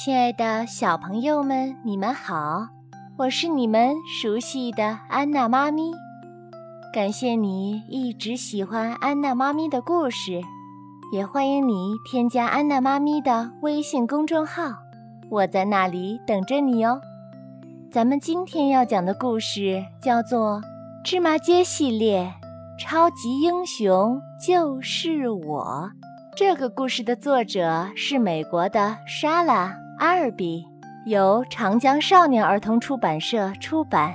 亲爱的小朋友们，你们好，我是你们熟悉的安娜妈咪。感谢你一直喜欢安娜妈咪的故事，也欢迎你添加安娜妈咪的微信公众号，我在那里等着你哦。咱们今天要讲的故事叫做《芝麻街系列》，超级英雄就是我。这个故事的作者是美国的莎拉·阿尔比，由长江少年儿童出版社出版。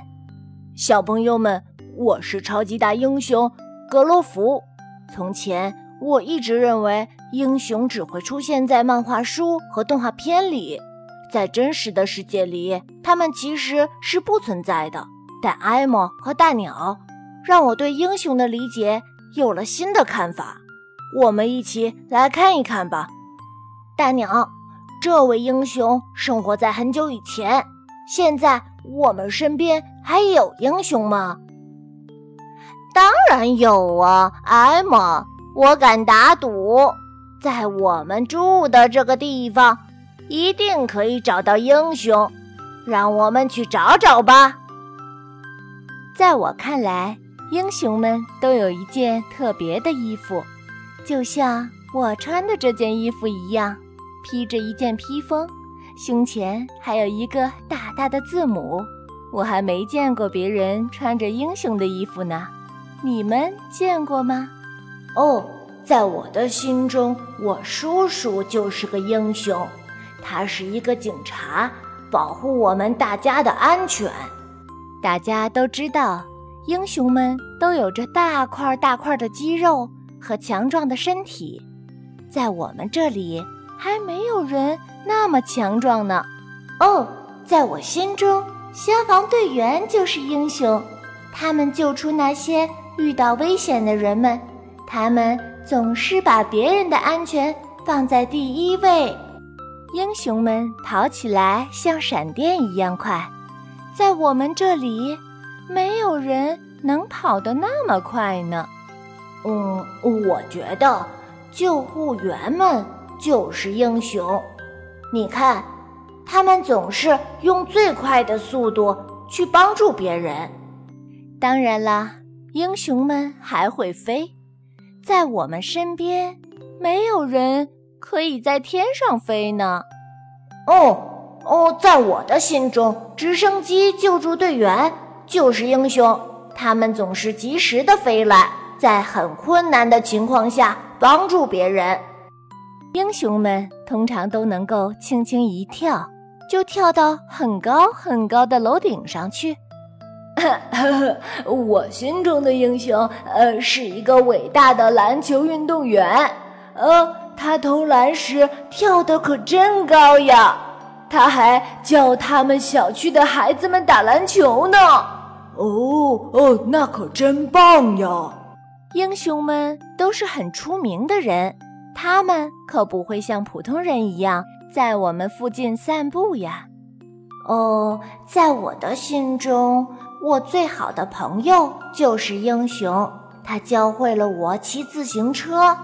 小朋友们，我是超级大英雄格罗弗。从前，我一直认为英雄只会出现在漫画书和动画片里，在真实的世界里，他们其实是不存在的。但艾莫和大鸟让我对英雄的理解有了新的看法。我们一起来看一看吧，大鸟，这位英雄生活在很久以前。现在我们身边还有英雄吗？当然有啊，艾玛，我敢打赌，在我们住的这个地方，一定可以找到英雄。让我们去找找吧。在我看来，英雄们都有一件特别的衣服。就像我穿的这件衣服一样，披着一件披风，胸前还有一个大大的字母。我还没见过别人穿着英雄的衣服呢，你们见过吗？哦，在我的心中，我叔叔就是个英雄，他是一个警察，保护我们大家的安全。大家都知道，英雄们都有着大块大块的肌肉。和强壮的身体，在我们这里还没有人那么强壮呢。哦，在我心中，消防队员就是英雄，他们救出那些遇到危险的人们，他们总是把别人的安全放在第一位。英雄们跑起来像闪电一样快，在我们这里，没有人能跑得那么快呢。嗯，我觉得救护员们就是英雄。你看，他们总是用最快的速度去帮助别人。当然啦，英雄们还会飞，在我们身边，没有人可以在天上飞呢。哦哦，在我的心中，直升机救助队员就是英雄，他们总是及时的飞来。在很困难的情况下帮助别人，英雄们通常都能够轻轻一跳，就跳到很高很高的楼顶上去。我心中的英雄，呃，是一个伟大的篮球运动员。呃，他投篮时跳得可真高呀！他还教他们小区的孩子们打篮球呢。哦哦，那可真棒呀！英雄们都是很出名的人，他们可不会像普通人一样在我们附近散步呀。哦，在我的心中，我最好的朋友就是英雄，他教会了我骑自行车。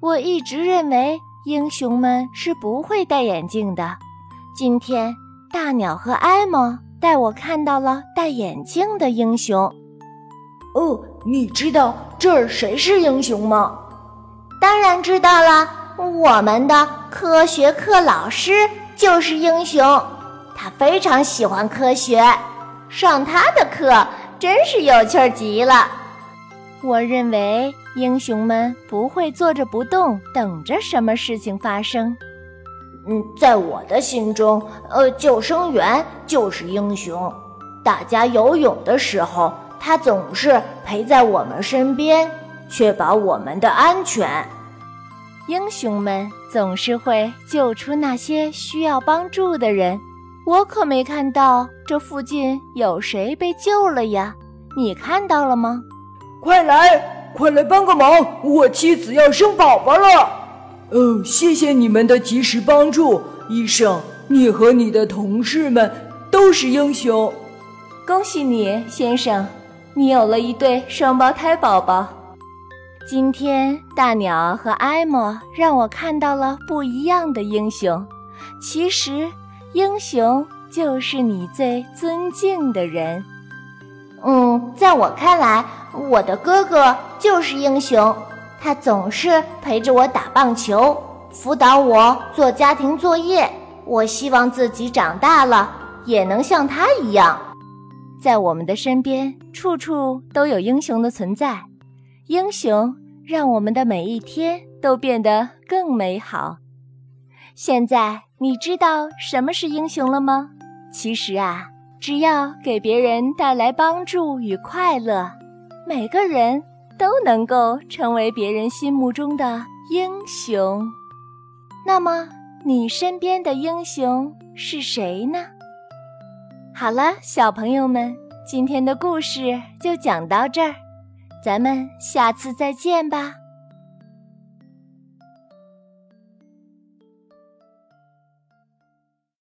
我一直认为英雄们是不会戴眼镜的，今天大鸟和艾玛带我看到了戴眼镜的英雄。哦，你知道这儿谁是英雄吗？当然知道了，我们的科学课老师就是英雄。他非常喜欢科学，上他的课真是有趣极了。我认为英雄们不会坐着不动，等着什么事情发生。嗯，在我的心中，呃，救生员就是英雄。大家游泳的时候。他总是陪在我们身边，确保我们的安全。英雄们总是会救出那些需要帮助的人。我可没看到这附近有谁被救了呀？你看到了吗？快来，快来帮个忙！我妻子要生宝宝了。哦，谢谢你们的及时帮助，医生，你和你的同事们都是英雄。恭喜你，先生。你有了一对双胞胎宝宝。今天，大鸟和艾莫让我看到了不一样的英雄。其实，英雄就是你最尊敬的人。嗯，在我看来，我的哥哥就是英雄。他总是陪着我打棒球，辅导我做家庭作业。我希望自己长大了也能像他一样。在我们的身边，处处都有英雄的存在。英雄让我们的每一天都变得更美好。现在你知道什么是英雄了吗？其实啊，只要给别人带来帮助与快乐，每个人都能够成为别人心目中的英雄。那么，你身边的英雄是谁呢？好了，小朋友们，今天的故事就讲到这儿，咱们下次再见吧。